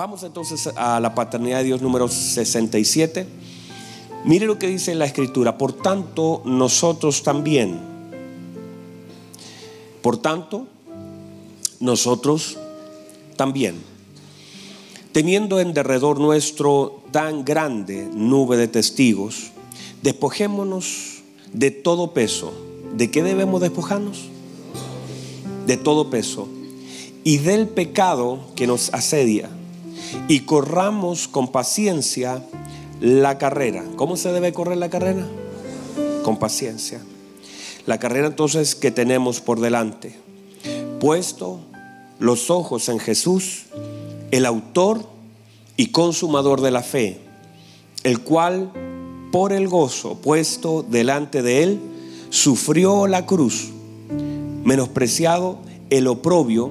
Vamos entonces a la paternidad de Dios número 67. Mire lo que dice la escritura. Por tanto, nosotros también. Por tanto, nosotros también. Teniendo en derredor nuestro tan grande nube de testigos, despojémonos de todo peso. ¿De qué debemos despojarnos? De todo peso. Y del pecado que nos asedia y corramos con paciencia la carrera. ¿Cómo se debe correr la carrera? Con paciencia. La carrera entonces que tenemos por delante. Puesto los ojos en Jesús, el autor y consumador de la fe, el cual por el gozo puesto delante de él, sufrió la cruz, menospreciado el oprobio,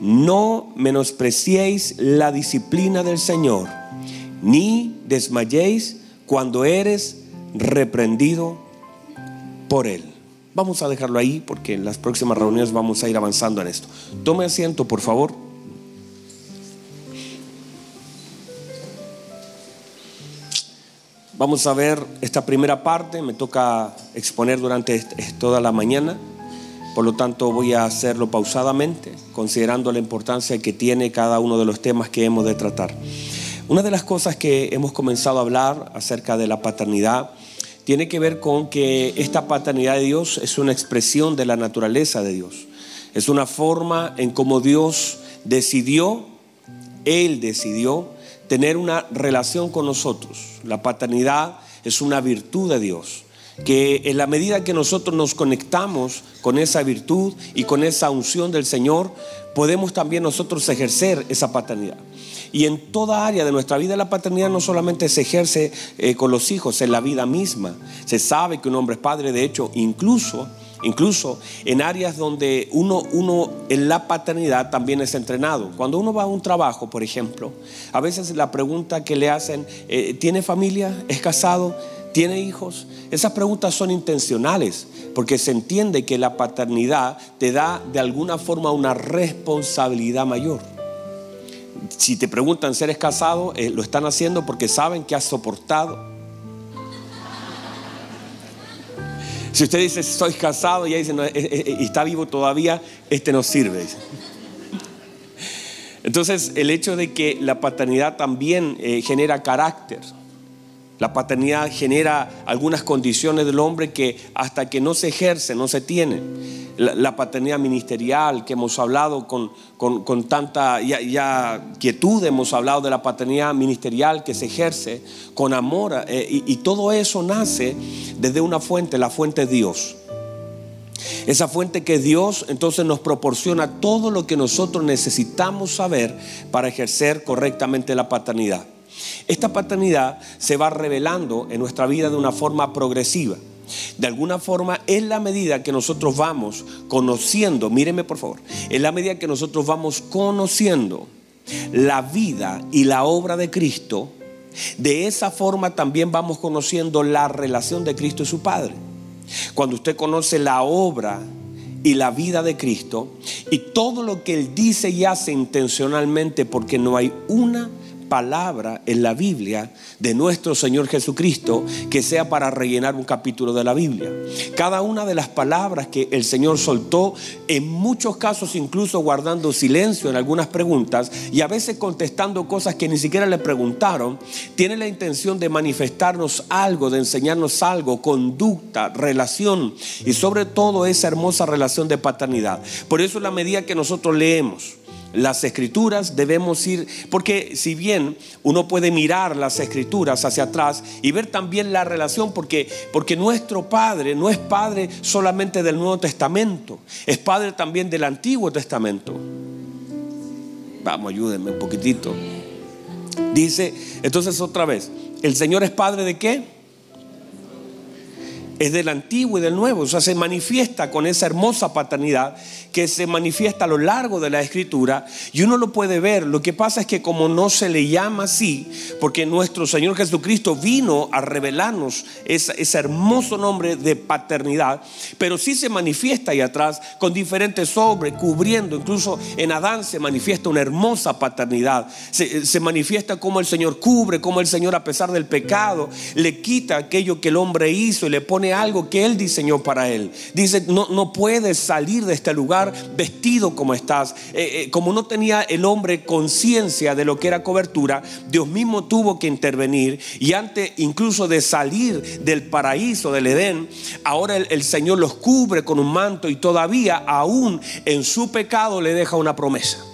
no menospreciéis la disciplina del Señor, ni desmayéis cuando eres reprendido por Él. Vamos a dejarlo ahí porque en las próximas reuniones vamos a ir avanzando en esto. Tome asiento, por favor. Vamos a ver esta primera parte, me toca exponer durante toda la mañana. Por lo tanto, voy a hacerlo pausadamente, considerando la importancia que tiene cada uno de los temas que hemos de tratar. Una de las cosas que hemos comenzado a hablar acerca de la paternidad tiene que ver con que esta paternidad de Dios es una expresión de la naturaleza de Dios. Es una forma en cómo Dios decidió, Él decidió tener una relación con nosotros. La paternidad es una virtud de Dios que en la medida que nosotros nos conectamos con esa virtud y con esa unción del Señor, podemos también nosotros ejercer esa paternidad. Y en toda área de nuestra vida la paternidad no solamente se ejerce eh, con los hijos, en la vida misma. Se sabe que un hombre es padre, de hecho, incluso, incluso en áreas donde uno, uno en la paternidad también es entrenado. Cuando uno va a un trabajo, por ejemplo, a veces la pregunta que le hacen, eh, ¿tiene familia? ¿Es casado? ¿Tiene hijos? Esas preguntas son intencionales porque se entiende que la paternidad te da de alguna forma una responsabilidad mayor. Si te preguntan si eres casado, eh, lo están haciendo porque saben que has soportado. Si usted dice soy casado y, dice, eh, eh, y está vivo todavía, este no sirve. Entonces el hecho de que la paternidad también genera carácter la paternidad genera algunas condiciones del hombre que hasta que no se ejerce, no se tiene. La, paternidad ministerial que hemos hablado con, con, tanta ya, quietud, hemos hablado de la paternidad ministerial que se ejerce con amor eh, y, y todo eso nace desde una fuente, la fuente de Dios. Esa fuente que Dios entonces nos proporciona todo lo que nosotros necesitamos saber para ejercer correctamente la paternidad. Esta paternidad se va revelando en nuestra vida de una forma progresiva. De alguna forma, en la medida que nosotros vamos conociendo, míreme por favor, en la medida que nosotros vamos conociendo la vida y la obra de Cristo, de esa forma también vamos conociendo la relación de Cristo y su Padre. Cuando usted conoce la obra y la vida de Cristo y todo lo que Él dice y hace intencionalmente, porque no hay una palabra en la Biblia de nuestro Señor Jesucristo que sea para rellenar un capítulo de la Biblia. Cada una de las palabras que el Señor soltó, en muchos casos incluso guardando silencio en algunas preguntas y a veces contestando cosas que ni siquiera le preguntaron, tiene la intención de manifestarnos algo, de enseñarnos algo, conducta, relación y sobre todo esa hermosa relación de paternidad. Por eso la medida que nosotros leemos, las escrituras debemos ir, porque si bien uno puede mirar las escrituras hacia atrás y ver también la relación, porque, porque nuestro Padre no es Padre solamente del Nuevo Testamento, es Padre también del Antiguo Testamento. Vamos, ayúdenme un poquitito. Dice, entonces otra vez, ¿el Señor es Padre de qué? Es del antiguo y del nuevo, o sea, se manifiesta con esa hermosa paternidad que se manifiesta a lo largo de la escritura y uno lo puede ver. Lo que pasa es que como no se le llama así, porque nuestro Señor Jesucristo vino a revelarnos ese, hermoso nombre de paternidad, pero sí se manifiesta ahí atrás con diferentes obras, cubriendo, incluso en Adán se manifiesta una hermosa paternidad, se, se manifiesta como el Señor cubre, como el Señor a pesar del pecado le quita aquello que el hombre hizo y le pone algo que Él diseñó para Él. Dice, no, no puedes salir de este lugar vestido como estás. Eh, eh, como no tenía el hombre conciencia de lo que era cobertura, Dios mismo tuvo que intervenir y antes incluso de salir del paraíso, del Edén, ahora el, el Señor los cubre con un manto y todavía aún en su pecado le deja una promesa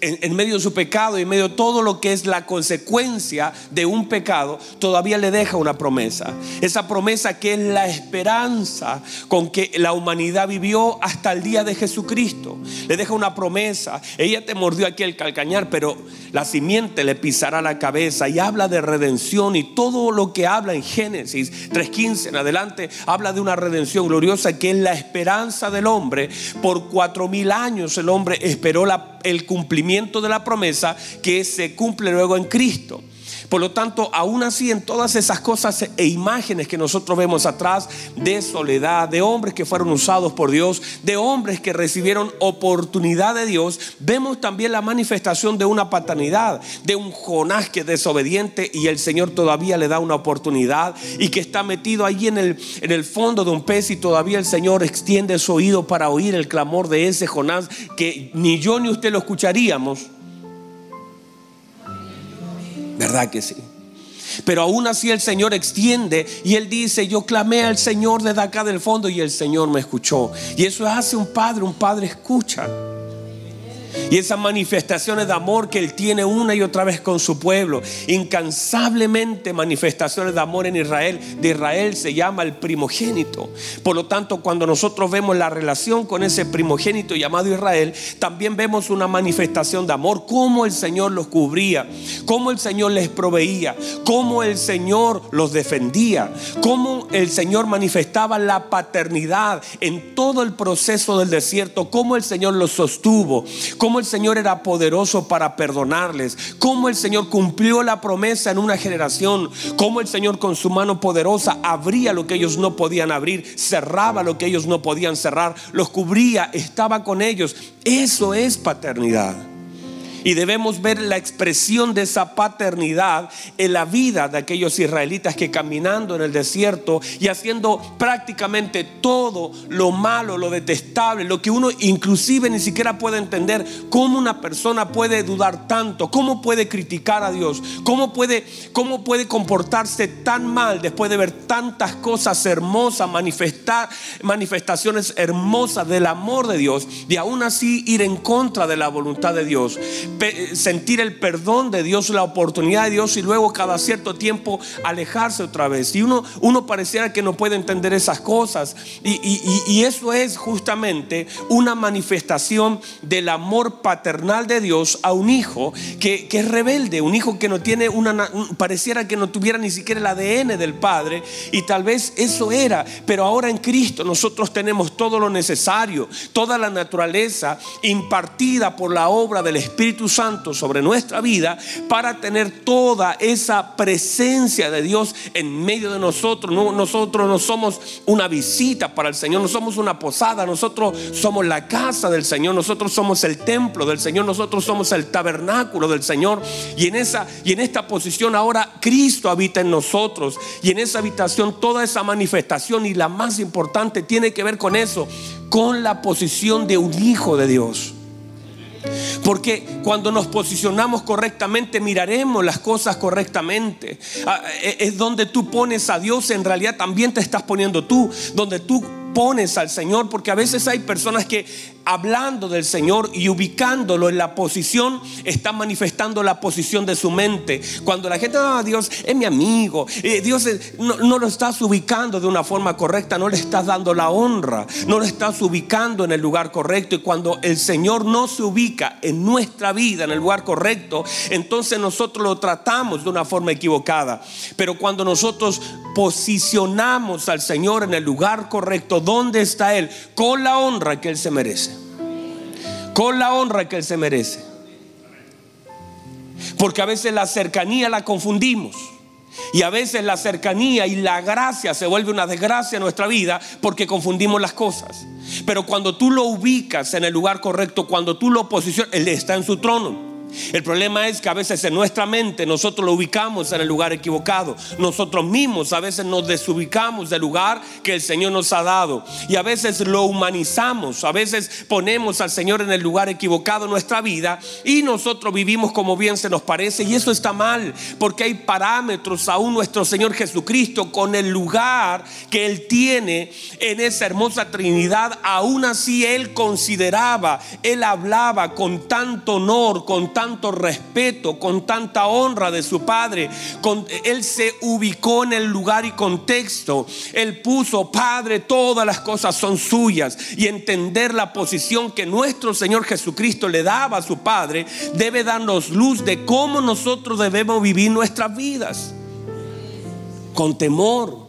en, medio de su pecado y en medio de todo lo que es la consecuencia de un pecado, todavía le deja una promesa. Esa promesa que es la esperanza con que la humanidad vivió hasta el día de Jesucristo. Le deja una promesa. Ella te mordió aquí el calcañar, pero la simiente le pisará la cabeza y habla de redención y todo lo que habla en Génesis 3.15 en adelante habla de una redención gloriosa que es la esperanza del hombre. Por cuatro mil años el hombre esperó el cumplimiento de la promesa que se cumple luego en Cristo. Por lo tanto, aún así en todas esas cosas e imágenes que nosotros vemos atrás de soledad, de hombres que fueron usados por Dios, de hombres que recibieron oportunidad de Dios, vemos también la manifestación de una paternidad, de un Jonás que es desobediente y el Señor todavía le da una oportunidad y que está metido allí en el, en el fondo de un pez y todavía el Señor extiende su oído para oír el clamor de ese Jonás que ni yo ni usted lo escucharíamos ¿Verdad que sí? Pero aún así el Señor extiende y Él dice, yo clamé al Señor desde acá del fondo y el Señor me escuchó. Y eso hace un padre, un padre escucha. Y esas manifestaciones de amor que Él tiene una y otra vez con su pueblo, incansablemente manifestaciones de amor en Israel, de Israel se llama el primogénito. Por lo tanto, cuando nosotros vemos la relación con ese primogénito llamado Israel, también vemos una manifestación de amor, cómo el Señor los cubría, cómo el Señor les proveía, cómo el Señor los defendía, cómo el Señor manifestaba la paternidad en todo el proceso del desierto, cómo el Señor los sostuvo, cómo el Señor era poderoso para perdonarles, cómo el Señor cumplió la promesa en una generación, cómo el Señor con su mano poderosa abría lo que ellos no podían abrir, cerraba lo que ellos no podían cerrar, los cubría, estaba con ellos. Eso es paternidad. Y debemos ver la expresión de esa paternidad en la vida de aquellos israelitas que caminando en el desierto y haciendo prácticamente todo lo malo, lo detestable, lo que uno inclusive ni siquiera puede entender, cómo una persona puede dudar tanto, cómo puede criticar a Dios, cómo puede, cómo puede comportarse tan mal después de ver tantas cosas hermosas, manifestar, manifestaciones hermosas del amor de Dios y aún así ir en contra de la voluntad de Dios sentir el perdón de Dios, la oportunidad de Dios y luego cada cierto tiempo alejarse otra vez. Y uno, uno pareciera que no puede entender esas cosas. Y, eso es justamente una manifestación del amor paternal de Dios a un hijo que, es rebelde, un hijo que no tiene una, pareciera que no tuviera ni siquiera el ADN del Padre. Y tal vez eso era, pero ahora en Cristo nosotros tenemos todo lo necesario, toda la naturaleza impartida por la obra del Espíritu Santo sobre nuestra vida para tener toda esa presencia de Dios en medio de nosotros. No, nosotros no somos una visita para el Señor, no somos una posada, nosotros somos la casa del Señor, nosotros somos el templo del Señor, nosotros somos el tabernáculo del Señor. Y en esa y en esta posición ahora Cristo habita en nosotros y en esa habitación toda esa manifestación y la más importante tiene que ver con eso, con la posición de un hijo de Dios. Porque cuando nos posicionamos correctamente, miraremos las cosas correctamente. Ah, e, es donde tú pones a Dios, en realidad también te estás poniendo tú. Donde tú pones al Señor, porque a veces hay personas que hablando del Señor y ubicándolo en la posición, está manifestando la posición de su mente. Cuando la gente, ah, Dios es mi amigo, eh, Dios no, lo estás ubicando de una forma correcta, no le estás dando la honra, no lo estás ubicando en el lugar correcto. Y cuando el Señor no se ubica en nuestra vida, en el lugar correcto, entonces nosotros lo tratamos de una forma equivocada. Pero cuando nosotros posicionamos al Señor en el lugar correcto, ¿dónde está Él? Con la honra que Él se merece con la honra que Él se merece. Porque a veces la cercanía la confundimos. Y a veces la cercanía y la gracia se vuelve una desgracia en nuestra vida porque confundimos las cosas. Pero cuando tú lo ubicas en el lugar correcto, cuando tú lo posicionas, Él está en su trono. El problema es que a veces en nuestra mente nosotros lo ubicamos en el lugar equivocado. Nosotros mismos a veces nos desubicamos del lugar que el Señor nos ha dado. Y a veces lo humanizamos. A veces ponemos al Señor en el lugar equivocado en nuestra vida y nosotros vivimos como bien se nos parece. Y eso está mal porque hay parámetros aún nuestro Señor Jesucristo con el lugar que Él tiene en esa hermosa Trinidad. Aún así Él consideraba, Él hablaba con tanto honor, con tanto respeto, con tanta honra de su padre. él se ubicó en el lugar y contexto. Él puso, Padre, todas las cosas son suyas. Y entender la posición que nuestro Señor Jesucristo le daba a su Padre debe darnos luz de cómo nosotros debemos vivir nuestras vidas. Con temor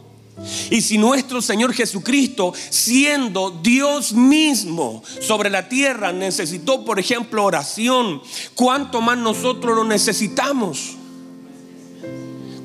y si nuestro Señor Jesucristo, siendo Dios mismo sobre la tierra, necesitó, por ejemplo, oración, ¿cuánto más nosotros lo necesitamos?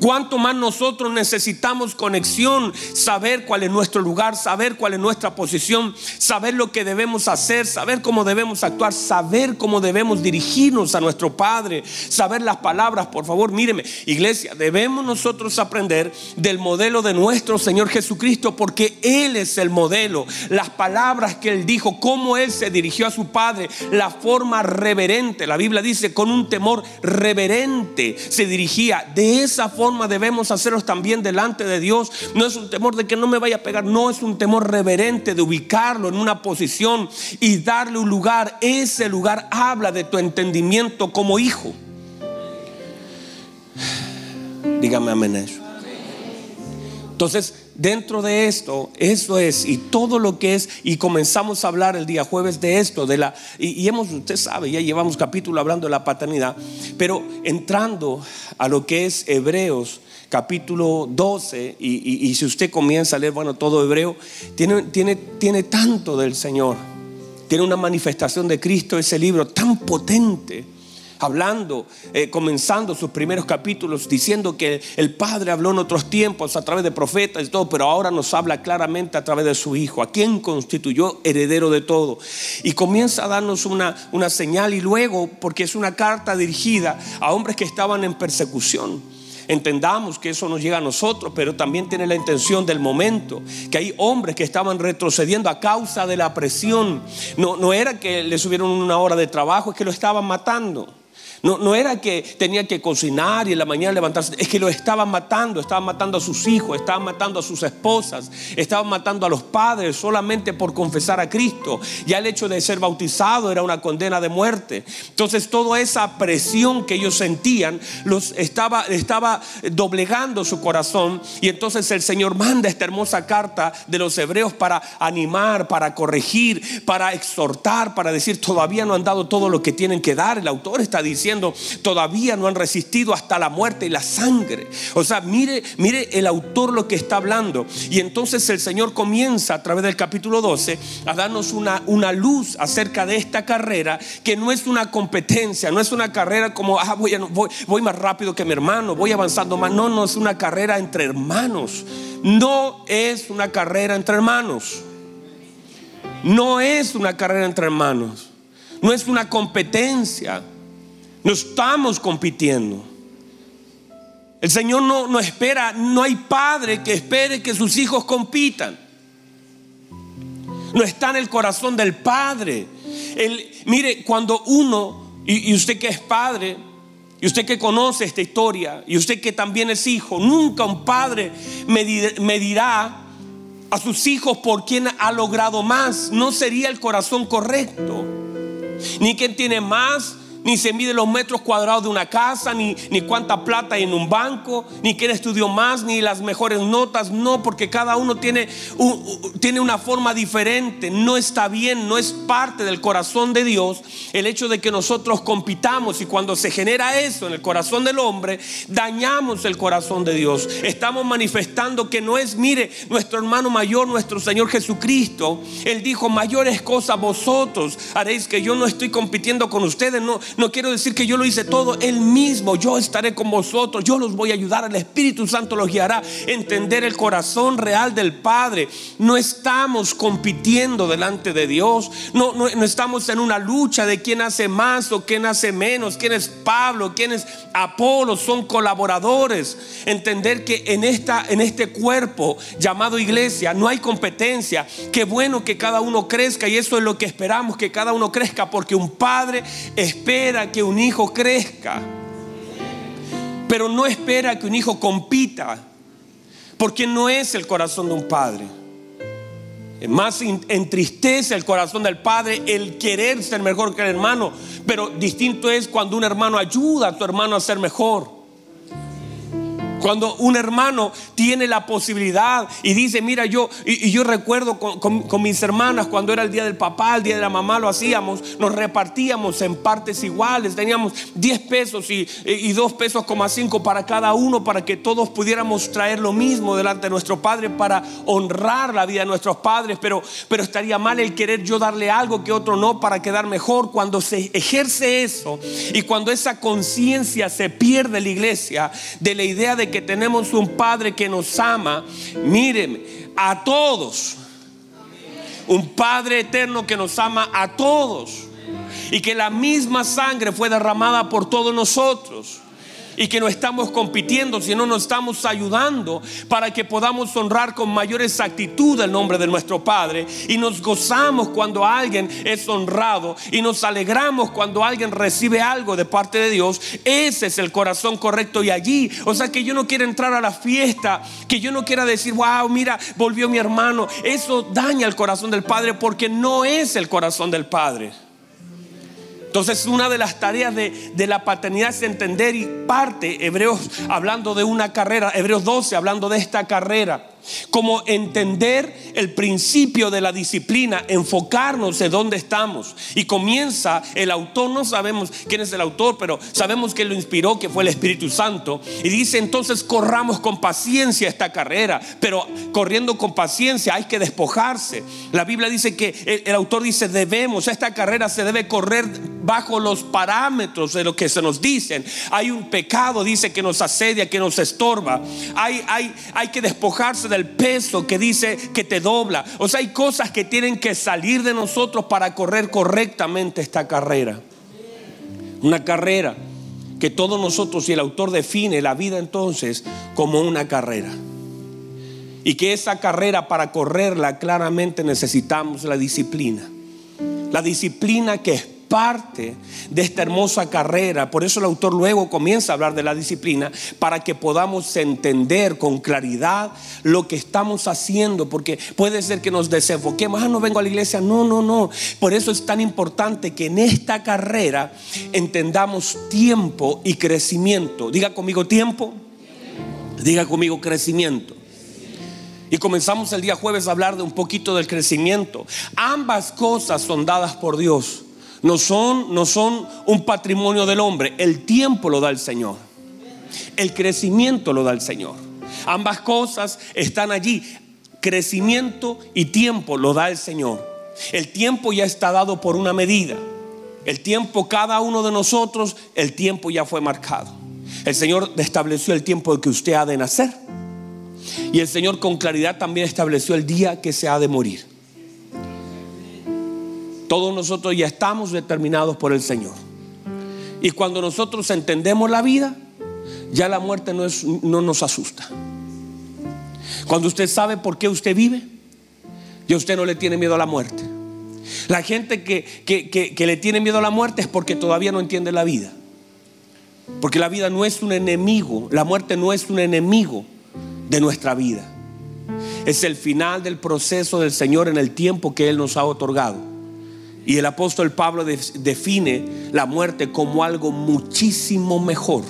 Cuánto más nosotros necesitamos conexión, saber cuál es nuestro lugar, saber cuál es nuestra posición, saber lo que debemos hacer, saber cómo debemos actuar, saber cómo debemos dirigirnos a nuestro Padre, saber las palabras, por favor, míreme, iglesia, debemos nosotros aprender del modelo de nuestro Señor Jesucristo porque Él es el modelo, las palabras que Él dijo, cómo Él se dirigió a su Padre, la forma reverente, la Biblia dice, con un temor reverente se dirigía, de esa forma debemos hacerlos también delante de Dios. No es un temor de que no me vaya a pegar, no es un temor reverente de ubicarlo en una posición y darle un lugar. Ese lugar habla de tu entendimiento como hijo. Dígame amén eso. Entonces, dentro de esto, eso es, y todo lo que es, y comenzamos a hablar el día jueves de esto, de la, y, hemos, usted sabe, ya llevamos capítulo hablando de la paternidad, pero entrando a lo que es Hebreos, capítulo 12, y, y, si usted comienza a leer, bueno, todo hebreo, tiene, tiene, tiene tanto del Señor, tiene una manifestación de Cristo, ese libro tan potente hablando, eh, comenzando sus primeros capítulos, diciendo que el Padre habló en otros tiempos a través de profetas y todo, pero ahora nos habla claramente a través de su Hijo, a quien constituyó heredero de todo. Y comienza a darnos una, una señal y luego, porque es una carta dirigida a hombres que estaban en persecución. Entendamos que eso nos llega a nosotros, pero también tiene la intención del momento, que hay hombres que estaban retrocediendo a causa de la presión. No, no era que les subieron una hora de trabajo, es que lo estaban matando. No, era que tenía que cocinar y en la mañana levantarse, es que lo estaban matando, estaban matando a sus hijos, estaban matando a sus esposas, estaban matando a los padres solamente por confesar a Cristo. Ya el hecho de ser bautizado era una condena de muerte. Entonces toda esa presión que ellos sentían los estaba, estaba doblegando su corazón y entonces el Señor manda esta hermosa carta de los hebreos para animar, para corregir, para exhortar, para decir todavía no han dado todo lo que tienen que dar. El autor está diciendo todavía no han resistido hasta la muerte y la sangre. O sea, mire, mire el autor lo que está hablando. Y entonces el Señor comienza a través del capítulo 12 a darnos una, una luz acerca de esta carrera que no es una competencia, no es una carrera como, ah, voy, voy, voy más rápido que mi hermano, voy avanzando más. No, no es una carrera entre hermanos. No es una carrera entre hermanos. No es una carrera entre hermanos. No es una competencia. No estamos compitiendo. El Señor no, no espera, no hay padre que espere que sus hijos compitan. No está en el corazón del padre. mire, cuando uno, y, usted que es padre, y usted que conoce esta historia, y usted que también es hijo, nunca un padre me, me dirá, a sus hijos por quien ha logrado más. No sería el corazón correcto. Ni quien tiene más, ni se mide los metros cuadrados de una casa, ni, ni cuánta plata hay en un banco, ni quién estudió más, ni las mejores notas. No, porque cada uno tiene, tiene una forma diferente. No está bien, no es parte del corazón de Dios el hecho de que nosotros compitamos y cuando se genera eso en el corazón del hombre, dañamos el corazón de Dios. Estamos manifestando que no es, mire, nuestro hermano mayor, nuestro Señor Jesucristo. Él dijo, mayores cosas vosotros haréis que yo no estoy compitiendo con ustedes. No, no quiero decir que yo lo hice todo, Él mismo, yo estaré con vosotros, yo los voy a ayudar, el Espíritu Santo los guiará entender el corazón real del Padre. No estamos compitiendo delante de Dios, no, no, estamos en una lucha de quién hace más o quién hace menos, quién es Pablo, quién es Apolo, son colaboradores. Entender que en, esta, en este cuerpo llamado iglesia no hay competencia. Qué bueno que cada uno crezca y eso es lo que esperamos, que cada uno crezca porque un padre espera espera que un hijo crezca, pero no espera que un hijo compita, porque no es el corazón de un padre. Más entristece el corazón del padre el querer ser mejor que el hermano, pero distinto es cuando un hermano ayuda a tu hermano a ser mejor. Cuando un hermano tiene la posibilidad y dice, mira, yo, y, yo recuerdo con, mis hermanas cuando era el día del papá, el día de la mamá, lo hacíamos, nos repartíamos en partes iguales, teníamos 10 pesos y, y 2 pesos, 5 para cada uno, para que todos pudiéramos traer lo mismo delante de nuestro Padre para honrar la vida de nuestros padres, pero, pero estaría mal el querer yo darle algo que otro no para quedar mejor. Cuando se ejerce eso y cuando esa conciencia se pierde en la iglesia de la idea de que tenemos un Padre que nos ama, míreme, a todos. Un Padre eterno que nos ama a todos. Y que la misma sangre fue derramada por todos nosotros y que no estamos compitiendo, sino nos estamos ayudando para que podamos honrar con mayor exactitud el nombre de nuestro Padre y nos gozamos cuando alguien es honrado y nos alegramos cuando alguien recibe algo de parte de Dios. Ese es el corazón correcto y allí, o sea que yo no quiero entrar a la fiesta, que yo no quiera decir, wow, mira, volvió mi hermano. Eso daña el corazón del Padre porque no es el corazón del Padre. Entonces una de las tareas de, la paternidad es entender y parte, Hebreos hablando de una carrera, Hebreos 12 hablando de esta carrera como entender el principio de la disciplina, enfocarnos en dónde estamos. Y comienza el autor, no sabemos quién es el autor, pero sabemos que lo inspiró, que fue el Espíritu Santo. Y dice entonces corramos con paciencia esta carrera, pero corriendo con paciencia hay que despojarse. La Biblia dice que el, autor dice debemos, esta carrera se debe correr bajo los parámetros de lo que se nos dicen. Hay un pecado, dice, que nos asedia, que nos estorba. Hay, hay, hay que despojarse del peso que dice que te dobla. O sea, hay cosas que tienen que salir de nosotros para correr correctamente esta carrera. Una carrera que todos nosotros, y el autor define la vida entonces como una carrera. Y que esa carrera para correrla claramente necesitamos la disciplina. La disciplina que parte de esta hermosa carrera. Por eso el autor luego comienza a hablar de la disciplina, para que podamos entender con claridad lo que estamos haciendo, porque puede ser que nos desenfoquemos, ah, no vengo a la iglesia, no, no, no. Por eso es tan importante que en esta carrera entendamos tiempo y crecimiento. Diga conmigo tiempo, diga conmigo crecimiento. Y comenzamos el día jueves a hablar de un poquito del crecimiento. Ambas cosas son dadas por Dios no son, no son un patrimonio del hombre. El tiempo lo da el Señor. El crecimiento lo da el Señor. Ambas cosas están allí. Crecimiento y tiempo lo da el Señor. El tiempo ya está dado por una medida. El tiempo, cada uno de nosotros, el tiempo ya fue marcado. El Señor estableció el tiempo de que usted ha de nacer. Y el Señor con claridad también estableció el día que se ha de morir. Todos nosotros ya estamos determinados por el Señor. Y cuando nosotros entendemos la vida, ya la muerte no, nos asusta. Cuando usted sabe por qué usted vive, ya usted no le tiene miedo a la muerte. La gente que, le tiene miedo a la muerte es porque todavía no entiende la vida. Porque la vida no es un enemigo, la muerte no es un enemigo de nuestra vida. es el final del proceso del Señor en el tiempo que Él nos ha otorgado. Y el apóstol Pablo define la muerte como algo muchísimo mejor.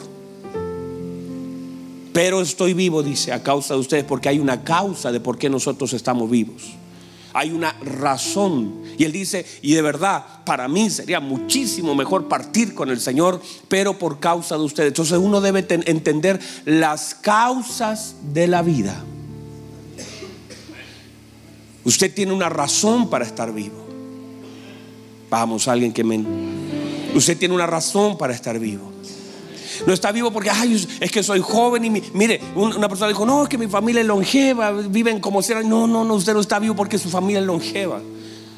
Pero estoy vivo, dice, a causa de ustedes, porque hay una causa de por qué nosotros estamos vivos. Hay una razón. Y él dice, y de verdad, para mí sería muchísimo mejor partir con el Señor, pero por causa de ustedes. Entonces uno debe entender las causas de la vida. Usted tiene una razón para estar vivo. Vamos, alguien que me... Usted tiene una razón para estar vivo. No está vivo porque, ay, es que soy joven y mire, una persona dijo, no, es que mi familia es longeva, viven como sea. No, no, no, usted no está vivo porque su familia es longeva.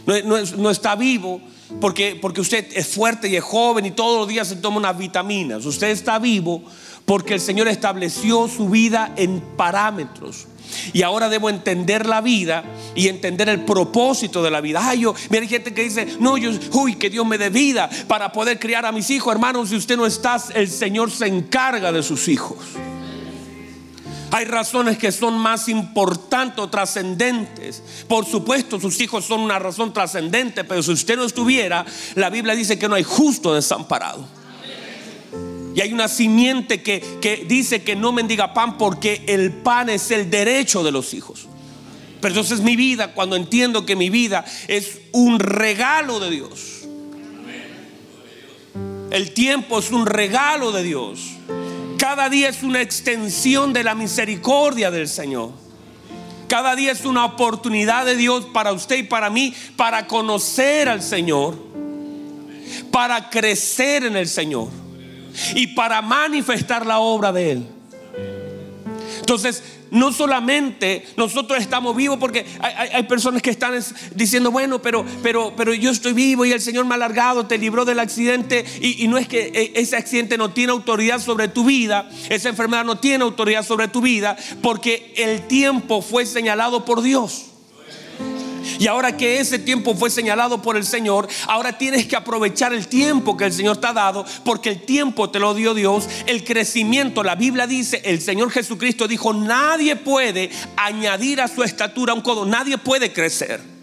No, no, está vivo porque, porque usted es fuerte y es joven y todos los días se toma unas vitaminas. Usted está vivo porque el Señor estableció su vida en parámetros. Y ahora debo entender la vida y entender el propósito de la vida. Ay, yo, mira, hay gente que dice, no, yo, uy, que Dios me dé vida para poder criar a mis hijos. Hermanos, si usted no está, el Señor se encarga de sus hijos. Hay razones que son más importantes trascendentes. Por supuesto, sus hijos son una razón trascendente, pero si usted no estuviera, la Biblia dice que no hay justo desamparado. Y hay una simiente que, dice que no mendiga pan porque el pan es el derecho de los hijos. Pero entonces mi vida, cuando entiendo que mi vida es un regalo de Dios. El tiempo es un regalo de Dios. Cada día es una extensión de la misericordia del Señor. Cada día es una oportunidad de Dios para usted y para mí para conocer al Señor, para crecer en el Señor y para manifestar la obra de Él. Entonces, no solamente nosotros estamos vivos, porque hay, personas que están diciendo, bueno, pero, pero, pero yo estoy vivo y el Señor me ha alargado, te libró del accidente y, y no es que e, ese accidente no tiene autoridad sobre tu vida, esa enfermedad no tiene autoridad sobre tu vida, porque el tiempo fue señalado por Dios. Y ahora que ese tiempo fue señalado por el Señor, ahora tienes que aprovechar el tiempo que el Señor te ha dado, porque el tiempo te lo dio Dios. El crecimiento, la Biblia dice, el Señor Jesucristo dijo, nadie puede añadir a su estatura un codo, nadie puede crecer.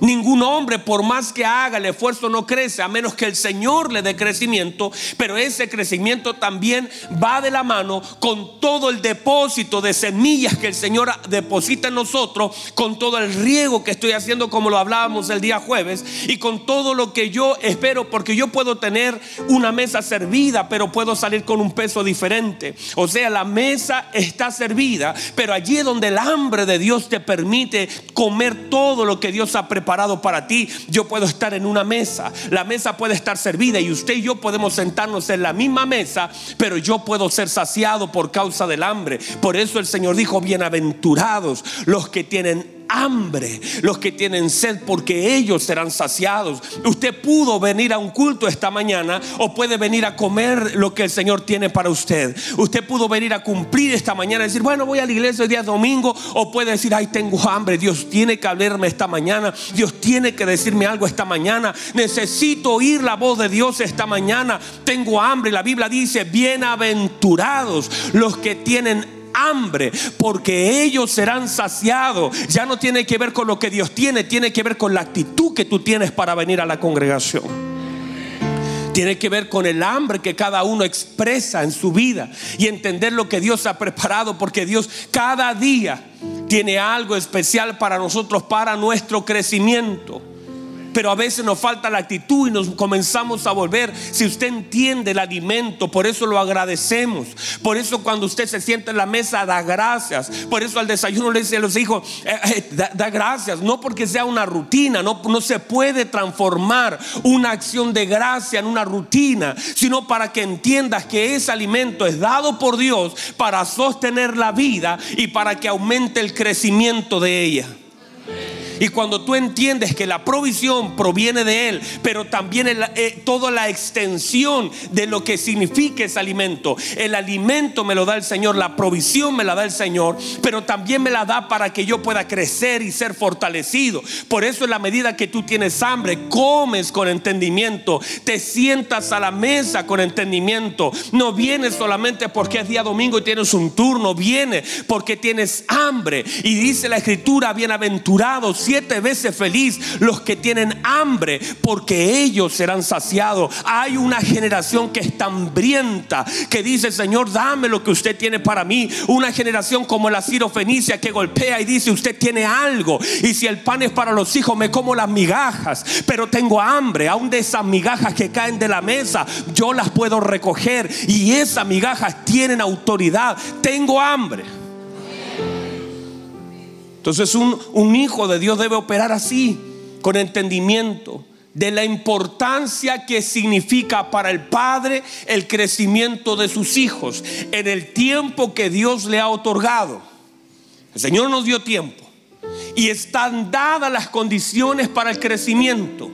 Ningún hombre, por más que haga el esfuerzo, no crece, a menos que el Señor le dé crecimiento. Pero ese crecimiento también va de la mano con todo el depósito de semillas que el Señor deposita en nosotros, con todo el riego que estoy haciendo, como lo hablábamos el día jueves, y con todo lo que yo espero, porque yo puedo tener una mesa servida, pero puedo salir con un peso diferente. O sea, la mesa está servida, pero allí es donde el hambre de Dios te permite comer todo lo que Dios ha preparado preparado para ti. Yo puedo estar en una mesa, la mesa puede estar servida y usted y yo podemos sentarnos en la misma mesa, pero yo puedo ser saciado por causa del hambre. Por eso el Señor dijo, bienaventurados los que tienen hambre, los que tienen sed, porque ellos serán saciados. Usted pudo venir a un culto esta mañana o puede venir a comer lo que el Señor tiene para usted. Usted pudo venir a cumplir esta mañana y decir, bueno, voy a la iglesia el día domingo, o puede decir, ay, tengo hambre. Dios tiene que hablarme esta mañana, Dios tiene que decirme algo esta mañana. Necesito oír la voz de Dios esta mañana. Tengo hambre. La Biblia dice, bienaventurados los que tienen hambre, porque ellos serán saciados. Ya no tiene que ver con lo que Dios tiene, tiene que ver con la actitud que tú tienes para venir a la congregación. Tiene que ver con el hambre que cada uno expresa en su vida y entender lo que Dios ha preparado, porque Dios cada día tiene algo especial para nosotros, para nuestro crecimiento pero a veces nos falta la actitud y nos comenzamos a volver. Si usted entiende el alimento, por eso lo agradecemos. Por eso cuando usted se sienta en la mesa da gracias. Por eso al desayuno le dice a los hijos, eh, eh, da, gracias. No porque sea una rutina, no, no se puede transformar una acción de gracia en una rutina, sino para que entiendas que ese alimento es dado por Dios para sostener la vida y para que aumente el crecimiento de ella. Y cuando tú entiendes que la provisión proviene de Él, pero también eh, toda la extensión de lo que significa ese alimento. El alimento me lo da el Señor, la provisión me la da el Señor, pero también me la da para que yo pueda crecer y ser fortalecido. Por eso en la medida que tú tienes hambre, comes con entendimiento, te sientas a la mesa con entendimiento. No vienes solamente porque es día domingo y tienes un turno, viene porque tienes hambre. Y dice la escritura, bienaventurados, siete veces feliz los que tienen hambre, porque ellos serán saciados. Hay una generación que está hambrienta, que dice, Señor, dame lo que usted tiene para mí. Una generación como la Ciro Fenicia que golpea y dice, usted tiene algo. Y si el pan es para los hijos, me como las migajas, pero tengo hambre. Aún de esas migajas que caen de la mesa, yo las puedo recoger. Y esas migajas tienen autoridad. Tengo hambre. Entonces un, un hijo de Dios debe operar así, con entendimiento de la importancia que significa para el padre el crecimiento de sus hijos en el tiempo que Dios le ha otorgado. El Señor nos dio tiempo y están dadas las condiciones para el crecimiento.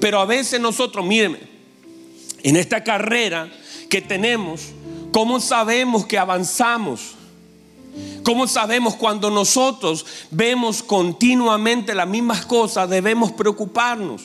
Pero a veces nosotros, mírenme, en esta carrera que tenemos, ¿cómo sabemos que avanzamos? ¿Cómo sabemos cuando nosotros vemos continuamente las mismas cosas debemos preocuparnos?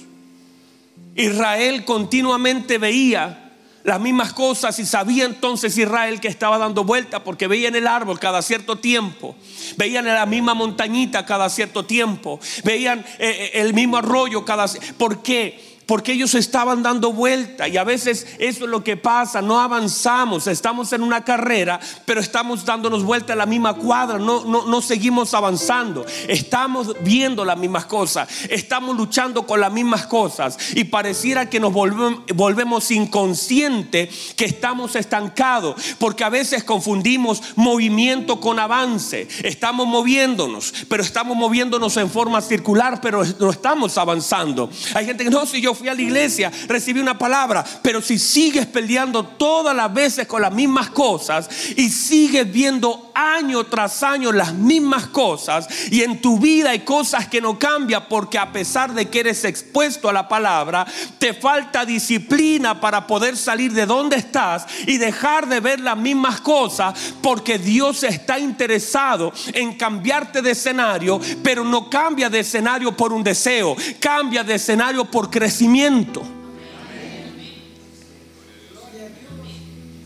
Israel continuamente veía las mismas cosas y sabía entonces Israel que estaba dando vuelta porque veían el árbol cada cierto tiempo, veían la misma montañita cada cierto tiempo, veían eh, eh, el mismo arroyo cada... ¿Por qué? Porque ellos estaban dando vuelta y a veces eso es lo que pasa, no avanzamos, estamos en una carrera, pero estamos dándonos vuelta a la misma cuadra, no, no, no seguimos avanzando, estamos viendo las mismas cosas, estamos luchando con las mismas cosas y pareciera que nos volvemos, volvemos inconscientes que estamos estancados, porque a veces confundimos movimiento con avance, estamos moviéndonos, pero estamos moviéndonos en forma circular, pero no estamos avanzando. Hay gente que no, si yo fui a la iglesia, recibí una palabra, pero si sigues peleando todas las veces con las mismas cosas y sigues viendo año tras año las mismas cosas y en tu vida hay cosas que no cambian porque a pesar de que eres expuesto a la palabra, te falta disciplina para poder salir de donde estás y dejar de ver las mismas cosas porque Dios está interesado en cambiarte de escenario, pero no cambia de escenario por un deseo, cambia de escenario por crecimiento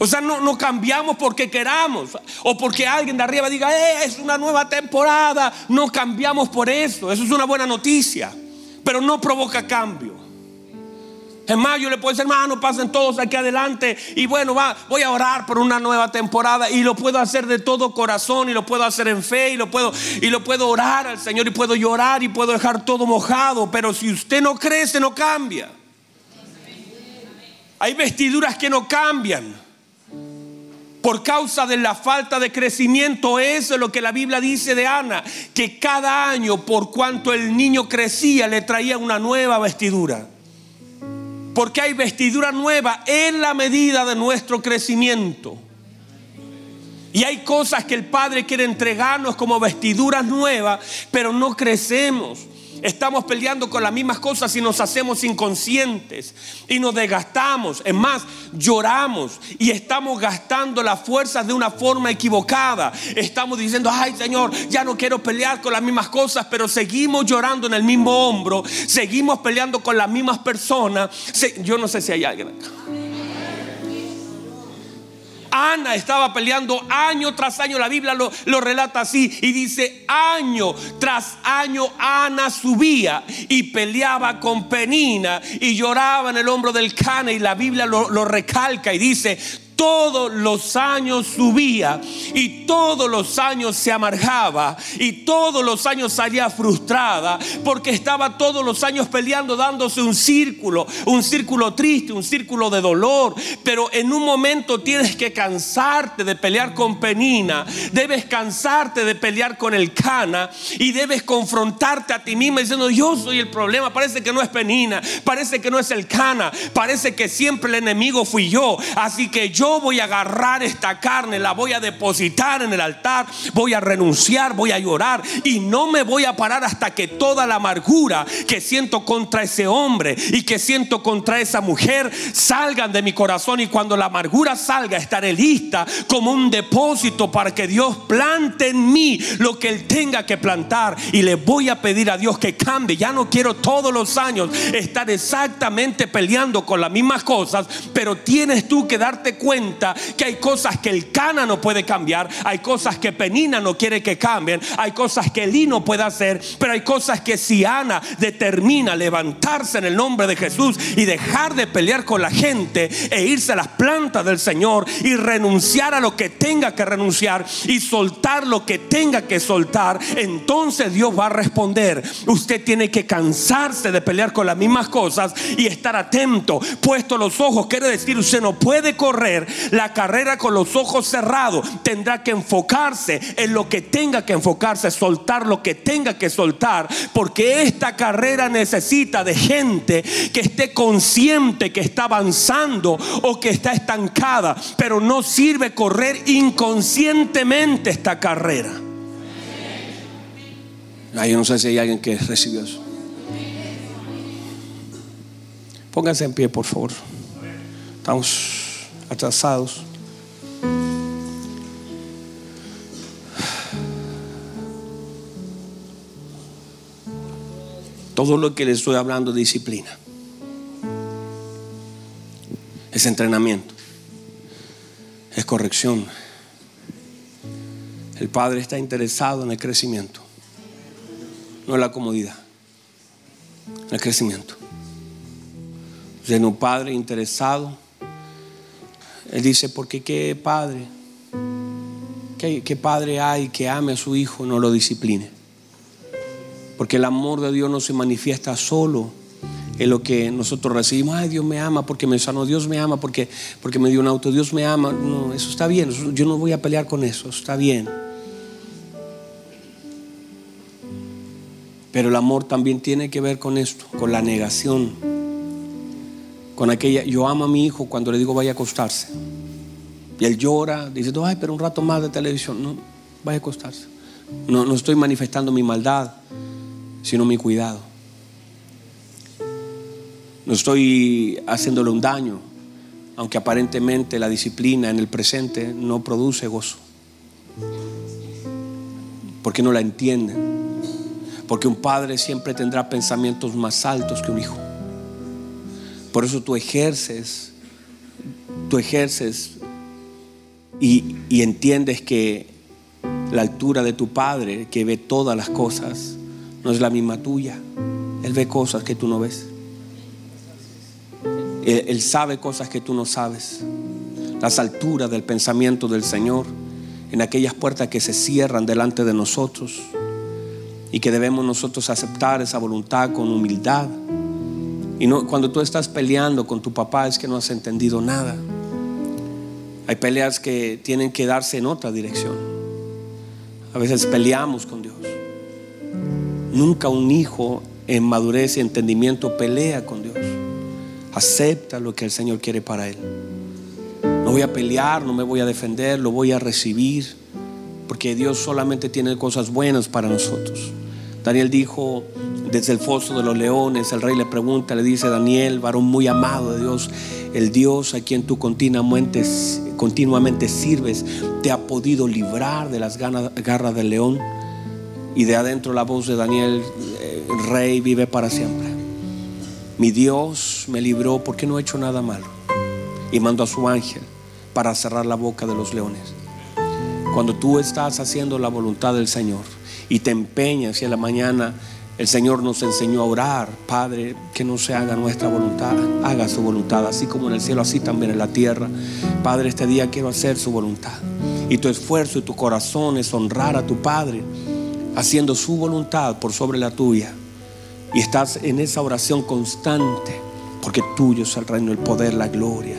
o sea, no, cambiamos porque queramos o porque alguien de arriba diga, eh, es una nueva temporada. No cambiamos por eso. Eso es una buena noticia, pero no provoca cambio. En mayo le puedo decir, hermano, pasen todos aquí adelante. Y bueno, voy a orar por una nueva temporada. Y lo puedo hacer de todo corazón. Y lo puedo hacer en fe. Y lo puedo, y lo puedo orar al Señor. Y puedo llorar. Y puedo dejar todo mojado. Pero si usted no crece, no cambia. Hay vestiduras que no cambian. Por causa de la falta de crecimiento, eso es lo que la Biblia dice de Ana, que cada año, por cuanto el niño crecía, le traía una nueva vestidura. Porque hay vestidura nueva en la medida de nuestro crecimiento. Y hay cosas que el Padre quiere entregarnos como vestiduras nuevas, pero no crecemos. Estamos peleando con las mismas cosas y nos hacemos inconscientes y nos desgastamos. Es más, lloramos y estamos gastando las fuerzas de una forma equivocada. Estamos diciendo, ay Señor, ya no quiero pelear con las mismas cosas, pero seguimos llorando en el mismo hombro, seguimos peleando con las mismas personas. Yo no sé si hay alguien. Ana estaba peleando año tras año, la Biblia lo, relata así y dice, año tras año Ana subía y peleaba con Penina y lloraba en el hombro del Cana y la Biblia lo, lo recalca y dice, todos los años subía y todos los años se amargaba y todos los años salía frustrada porque estaba todos los años peleando dándose un círculo, un círculo triste, un círculo de dolor. Pero en un momento tienes que cansarte de pelear con Penina, debes cansarte de pelear con el Cana y debes confrontarte a ti misma diciendo yo soy el problema, parece que no es Penina, parece que no es el Cana, parece que siempre el enemigo fui yo, así que yo yo voy a agarrar esta carne, la voy a depositar en el altar, voy a renunciar, voy a llorar y no me voy a parar hasta que toda la amargura que siento contra ese hombre y que siento contra esa mujer salgan de mi corazón y cuando la amargura salga estaré lista como un depósito para que Dios plante en mí lo que Él tenga que plantar y le voy a pedir a Dios que cambie. Ya no quiero todos los años estar exactamente peleando con las mismas cosas, pero tienes tú que darte cuenta que hay cosas que el Cana no puede cambiar, hay cosas que Penina no quiere que cambien, hay cosas que Eli no puede hacer, pero hay cosas que si Ana determina levantarse en el nombre de Jesús y dejar de pelear con la gente e irse a las plantas del Señor y renunciar a lo que tenga que renunciar y soltar lo que tenga que soltar, entonces Dios va a responder. Usted tiene que cansarse de pelear con las mismas cosas y estar atento, puesto los ojos. Quiere decir, usted no puede correr la carrera con los ojos cerrados. Tendrá que enfocarse en lo que tenga que enfocarse, soltar lo que tenga que soltar, porque esta carrera necesita de gente que esté consciente que está avanzando o que está estancada, pero no sirve correr inconscientemente esta carrera. Ay, yo no sé si hay alguien que recibió eso. Pónganse en pie, por favor. Estamos atrasados. Todo lo que les estoy hablando es disciplina. Es entrenamiento. Es corrección. El Padre está interesado en el crecimiento, no en la comodidad, en el crecimiento. De un padre interesado, Él dice, porque qué padre, qué, padre hay que ame a su hijo, no lo discipline. Porque el amor de Dios no se manifiesta solo en lo que nosotros recibimos. Ay, Dios me ama porque me sanó, Dios me ama porque, porque me dio un auto, Dios me ama. No, eso está bien, yo no voy a pelear con eso, está bien. Pero el amor también tiene que ver con esto, con la negación. Con aquella, yo amo a mi hijo cuando le digo vaya a acostarse. Y él llora, dice, ay, pero un rato más de televisión. No, vaya a acostarse. No, no estoy manifestando mi maldad, sino mi cuidado. No estoy haciéndole un daño, aunque aparentemente la disciplina en el presente no produce gozo. Porque no la entienden. Porque un padre siempre tendrá pensamientos más altos que un hijo. Por eso tú ejerces, tú ejerces y, entiendes que la altura de tu padre, que ve todas las cosas, no es la misma tuya. Él ve cosas que tú no ves. Él, sabe cosas que tú no sabes. Las alturas del pensamiento del Señor en aquellas puertas que se cierran delante de nosotros y que debemos nosotros aceptar esa voluntad con humildad. Y no, cuando tú estás peleando con tu papá es que no has entendido nada. Hay peleas que tienen que darse en otra dirección. A veces peleamos con Dios. Nunca un hijo en madurez y entendimiento pelea con Dios. Acepta lo que el Señor quiere para él. No voy a pelear, no me voy a defender, lo voy a recibir. Porque Dios solamente tiene cosas buenas para nosotros. Daniel dijo desde el foso de los leones, el rey le pregunta, le dice, Daniel, varón muy amado de Dios, el Dios a quien tú continuamente, continuamente sirves, te ha podido librar de las garras del león. Y de adentro la voz de Daniel, el eh, rey vive para siempre. Mi Dios me libró porque no he hecho nada malo. Y mandó a su ángel para cerrar la boca de los leones. Cuando tú estás haciendo la voluntad del Señor y te empeñas y en la mañana el Señor nos enseñó a orar, Padre, que no se haga nuestra voluntad, haga su voluntad, así como en el cielo, así también en la tierra. Padre, este día quiero hacer su voluntad. Y tu esfuerzo y tu corazón es honrar a tu Padre haciendo su voluntad por sobre la tuya. Y estás en esa oración constante, porque tuyo es el reino, el poder, la gloria.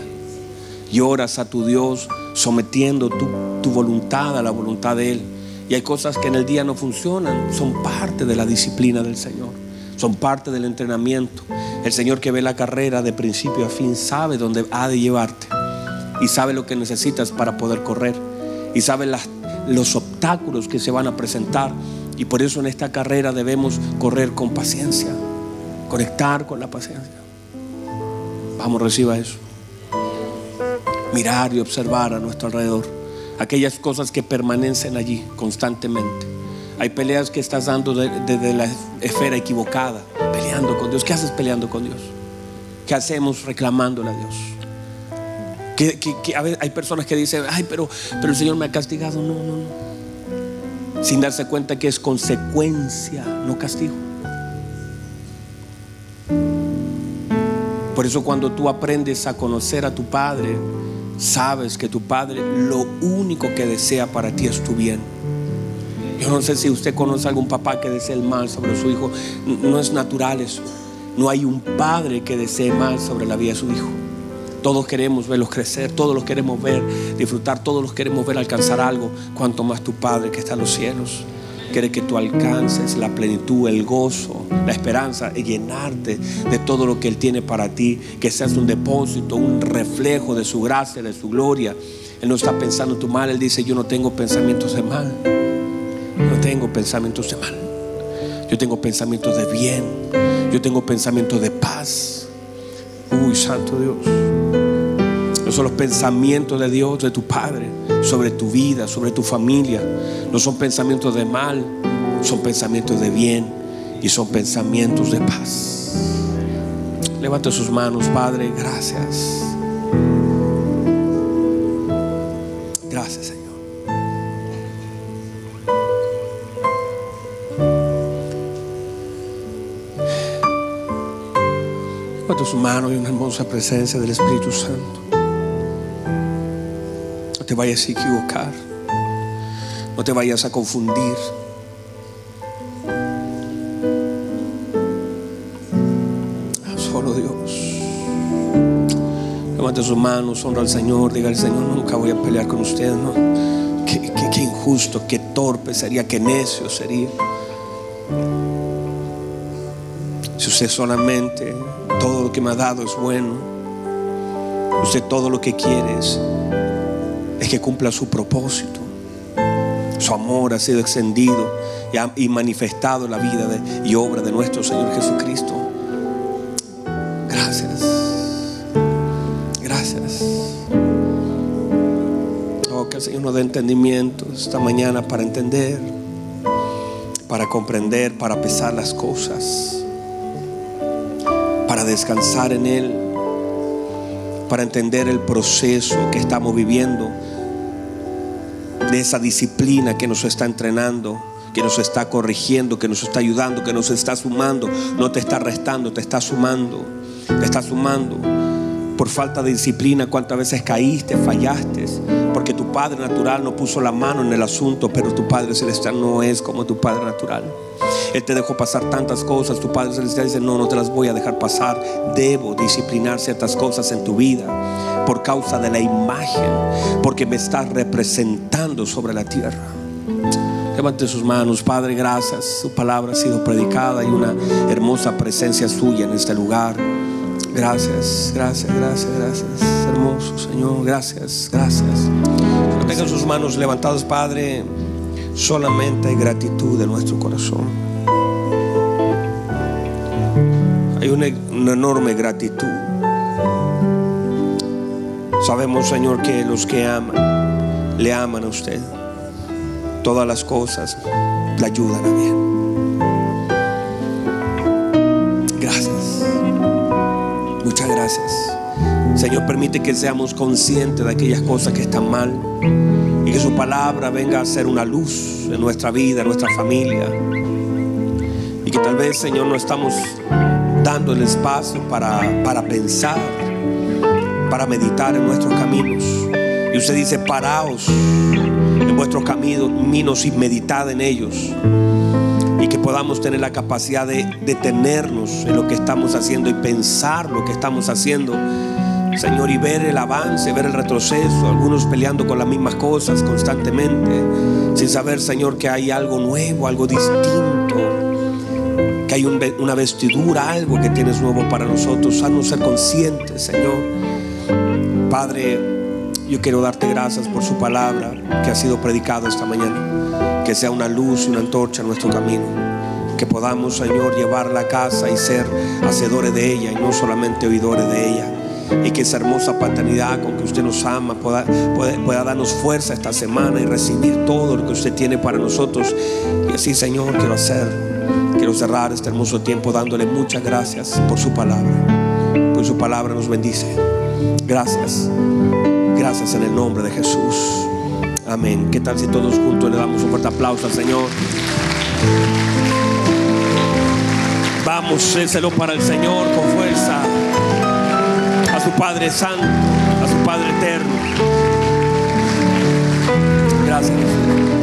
Y oras a tu Dios sometiendo tu, tu voluntad a la voluntad de Él. Y hay cosas que en el día no funcionan, son parte de la disciplina del Señor, son parte del entrenamiento. El Señor que ve la carrera de principio a fin sabe dónde ha de llevarte. y sabe lo que necesitas para poder correr y sabe los obstáculos que se van a presentar. Y por eso en esta carrera debemos correr con paciencia, conectar con la paciencia. Vamos, reciba eso. Mirar y observar a nuestro alrededor aquellas cosas que permanecen allí constantemente. Hay peleas que estás dando desde la esfera equivocada, peleando con Dios. ¿Qué haces peleando con Dios? ¿Qué hacemos reclamándole a Dios? Que, hay personas que dicen, ay, pero, pero el Señor me ha castigado. No, no, no. Sin darse cuenta que es consecuencia, no castigo. Por eso cuando tú aprendes a conocer a tu Padre, sabes que tu Padre lo único que desea para ti es tu bien. Yo no sé si usted conoce a algún papá que desee el mal sobre su hijo. No es natural eso. No hay un padre que desee mal sobre la vida de su hijo. Todos queremos verlos crecer, todos los queremos ver disfrutar, todos los queremos ver alcanzar algo. Cuanto más tu Padre que está en los cielos quiere que tú alcances la plenitud, el gozo, la esperanza y llenarte de todo lo que Él tiene para ti, que seas un depósito, un reflejo de su gracia, de su gloria. Él no está pensando en tu mal, Él dice, yo no tengo pensamientos de mal, no tengo pensamientos de mal, yo tengo pensamientos de bien, yo tengo pensamientos de paz. Uy, Santo Dios. Son los pensamientos de Dios, de tu Padre, sobre tu vida, sobre tu familia. No son pensamientos de mal, son pensamientos de bien y son pensamientos de paz. Levante sus manos, Padre, gracias. Gracias, Señor. Levante sus manos y una hermosa presencia del Espíritu Santo te vayas a equivocar. No te vayas a confundir. Solo Dios. Levante sus manos, honra al Señor. Diga al Señor, nunca voy a pelear con usted. ¿no? Qué, qué injusto, qué torpe sería, qué necio sería. Si usted solamente todo lo que me ha dado es bueno, usted todo lo que quiere es es que cumpla su propósito. Su amor ha sido extendido y, manifestado en la vida y obra de nuestro Señor Jesucristo. Gracias. Gracias. Oh, que el Señor nos dé entendimiento esta mañana para entender, para comprender, para pesar las cosas, para descansar en Él, para entender el proceso que estamos viviendo de esa disciplina que nos está entrenando, que nos está corrigiendo, que nos está ayudando, que nos está sumando. No te está restando, te está sumando, te está sumando. Por falta de disciplina, cuántas veces caíste, fallaste, porque tu Padre natural no puso la mano en el asunto, pero tu Padre celestial no es como tu Padre natural. Él te dejó pasar tantas cosas, tu Padre celestial dice, no, no te las voy a dejar pasar, debo disciplinar ciertas cosas en tu vida por causa de la imagen, porque me estás representando sobre la tierra. Levante sus manos, Padre, gracias. Su palabra ha sido predicada y una hermosa presencia suya en este lugar. Gracias, gracias, gracias, gracias. Hermoso Señor, gracias, gracias. Tengan sus manos levantadas, Padre. Solamente hay gratitud en nuestro corazón. Hay una enorme gratitud. Sabemos, Señor, que los que aman, le aman a usted. Todas las cosas le ayudan a bien. Gracias. Muchas gracias. Señor, permite que seamos conscientes de aquellas cosas que están mal y que su palabra venga a ser una luz en nuestra vida, en nuestra familia. Y que tal vez, Señor, no estamos dando el espacio para, para pensar para meditar en nuestros caminos. Y usted dice, paraos en vuestros caminos y meditad en ellos. Y que podamos tener la capacidad de detenernos en lo que estamos haciendo y pensar lo que estamos haciendo. Señor, y ver el avance, ver el retroceso, algunos peleando con las mismas cosas constantemente, sin saber, Señor, que hay algo nuevo, algo distinto, que hay una vestidura, algo que tienes nuevo para nosotros. Haznos ser conscientes, Señor Padre, yo quiero darte gracias por su palabra que ha sido predicada esta mañana. Que sea una luz y una antorcha en nuestro camino. Que podamos, Señor, llevarla a casa y ser hacedores de ella y no solamente oidores de ella. Y que esa hermosa paternidad con que usted nos ama pueda, darnos fuerza esta semana y recibir todo lo que usted tiene para nosotros. Y así, Señor, quiero hacer, quiero cerrar este hermoso tiempo dándole muchas gracias por su palabra. Por su palabra nos bendice. Gracias. Gracias en el nombre de Jesús. Amén. ¿Qué tal si todos juntos le damos un fuerte aplauso al Señor? Vamos, déselo para el Señor con fuerza. A su Padre Santo, a su Padre Eterno. Gracias.